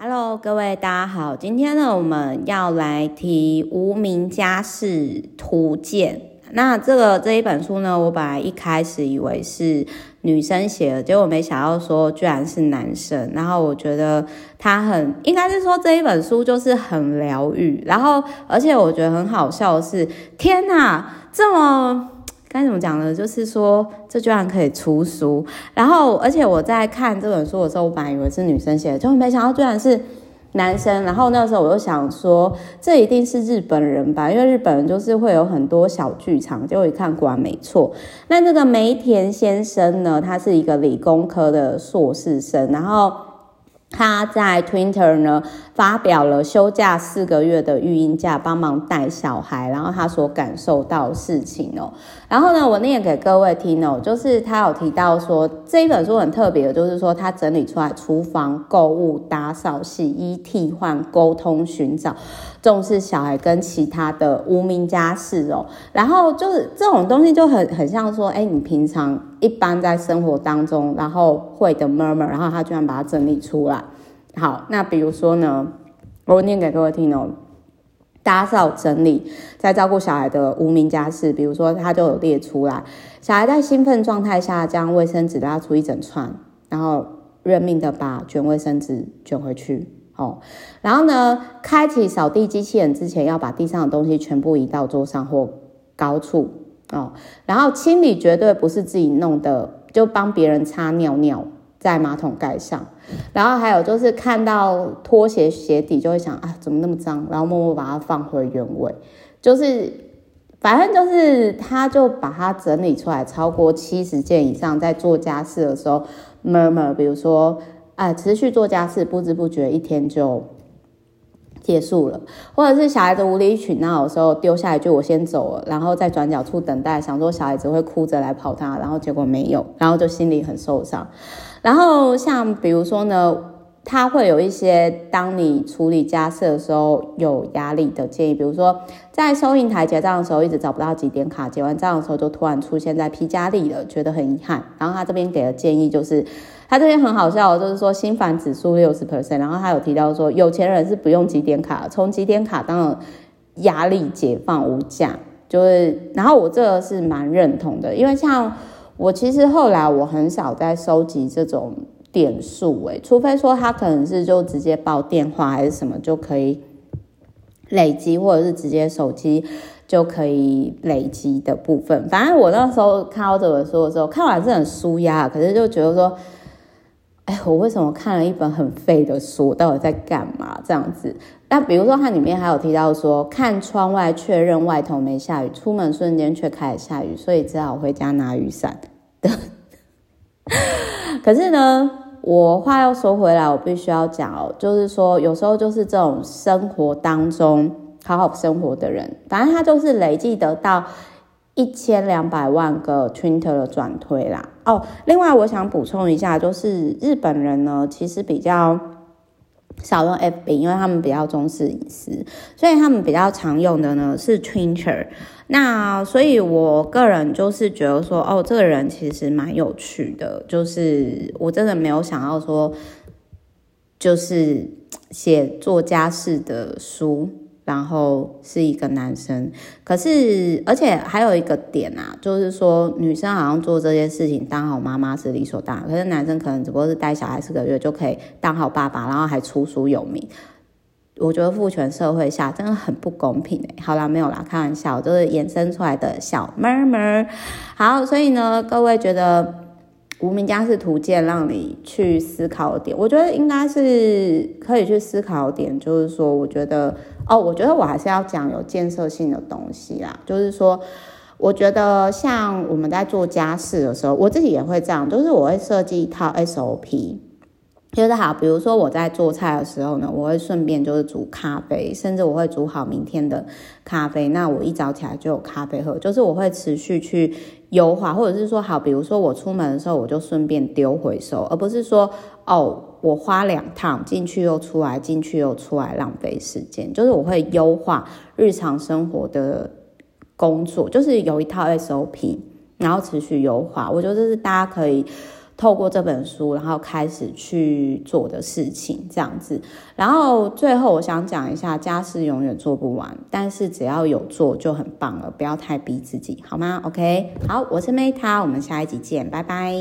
Hello，各位大家好，今天呢，我们要来提《无名家事图鉴》。那这个这一本书呢，我本来一开始以为是女生写的，结果没想到说居然是男生。然后我觉得他很，应该是说这一本书就是很疗愈。然后而且我觉得很好笑的是，天哪，这么。该怎么讲呢？就是说，这居然可以出书。然后，而且我在看这本书的时候，我本来以为是女生写的，就没想到居然是男生。然后那时候我就想说，这一定是日本人吧，因为日本人就是会有很多小剧场。结果一看，果然没错。那这个梅田先生呢，他是一个理工科的硕士生，然后。他在 Twitter 呢发表了休假四个月的育婴假，帮忙带小孩，然后他所感受到事情哦。然后呢，我念给各位听哦，就是他有提到说，这一本书很特别，就是说他整理出来厨房、购物、打扫、洗衣、替换、沟通、寻找、重视小孩跟其他的无名家事哦。然后就是这种东西就很很像说，哎，你平常。一般在生活当中，然后会的 murmur，然后他居然把它整理出来。好，那比如说呢，我念给各位听哦，打扫整理，在照顾小孩的无名家事，比如说他就有列出来，小孩在兴奋状态下将卫生纸拉出一整串，然后认命的把卷卫生纸卷回去。哦，然后呢，开启扫地机器人之前，要把地上的东西全部移到桌上或高处。哦，然后清理绝对不是自己弄的，就帮别人擦尿尿在马桶盖上。然后还有就是看到拖鞋鞋底就会想啊，怎么那么脏？然后默默把它放回原位。就是反正就是他就把它整理出来，超过七十件以上，在做家事的时候，murmur，比如说啊，持续做家事，不知不觉一天就。结束了，或者是小孩子无理取闹的时候，丢下一句“我先走了”，然后在转角处等待，想说小孩子会哭着来跑他，然后结果没有，然后就心里很受伤。然后像比如说呢，他会有一些当你处理家事的时候有压力的建议，比如说在收银台结账的时候一直找不到几点卡，结完账的时候就突然出现在 P 加里了，觉得很遗憾。然后他这边给的建议就是。他这边很好笑，就是说心烦指数六十 percent，然后他有提到说有钱人是不用集点卡，从集点卡当压力解放无价，就是，然后我这个是蛮认同的，因为像我其实后来我很少在收集这种点数，诶，除非说他可能是就直接报电话还是什么就可以累积，或者是直接手机就可以累积的部分。反正我那时候看到这本书的时候，看完是很舒压，可是就觉得说。哎，我为什么看了一本很废的书？到底在干嘛？这样子。那比如说，它里面还有提到说，看窗外确认外头没下雨，出门瞬间却开始下雨，所以只好回家拿雨伞。可是呢，我话又说回来，我必须要讲哦，就是说，有时候就是这种生活当中好好生活的人，反正他就是累计得到。一千两百万个 Twitter 的转推啦哦，另外我想补充一下，就是日本人呢，其实比较少用 FB，因为他们比较重视隐私，所以他们比较常用的呢是 Twitter。那所以我个人就是觉得说，哦，这个人其实蛮有趣的，就是我真的没有想到说，就是写作家式的书。然后是一个男生，可是而且还有一个点啊，就是说女生好像做这些事情当好妈妈是理所当然，可是男生可能只不过是带小孩四个月就可以当好爸爸，然后还出书有名。我觉得父权社会下真的很不公平哎。好啦，没有啦，开玩笑，就是衍生出来的小妹妹。好，所以呢，各位觉得？无名家事图鉴让你去思考的点，我觉得应该是可以去思考的点，就是说，我觉得哦，我觉得我还是要讲有建设性的东西啦。就是说，我觉得像我们在做家事的时候，我自己也会这样，就是我会设计一套 SOP。就是好，比如说我在做菜的时候呢，我会顺便就是煮咖啡，甚至我会煮好明天的咖啡，那我一早起来就有咖啡喝。就是我会持续去优化，或者是说好，比如说我出门的时候，我就顺便丢回收，而不是说哦，我花两趟进去又出来，进去又出来，浪费时间。就是我会优化日常生活的工作，就是有一套 SOP，然后持续优化。我觉得这是大家可以。透过这本书，然后开始去做的事情，这样子。然后最后我想讲一下，家事永远做不完，但是只要有做就很棒了，不要太逼自己，好吗？OK，好，我是 Meta，我们下一集见，拜拜。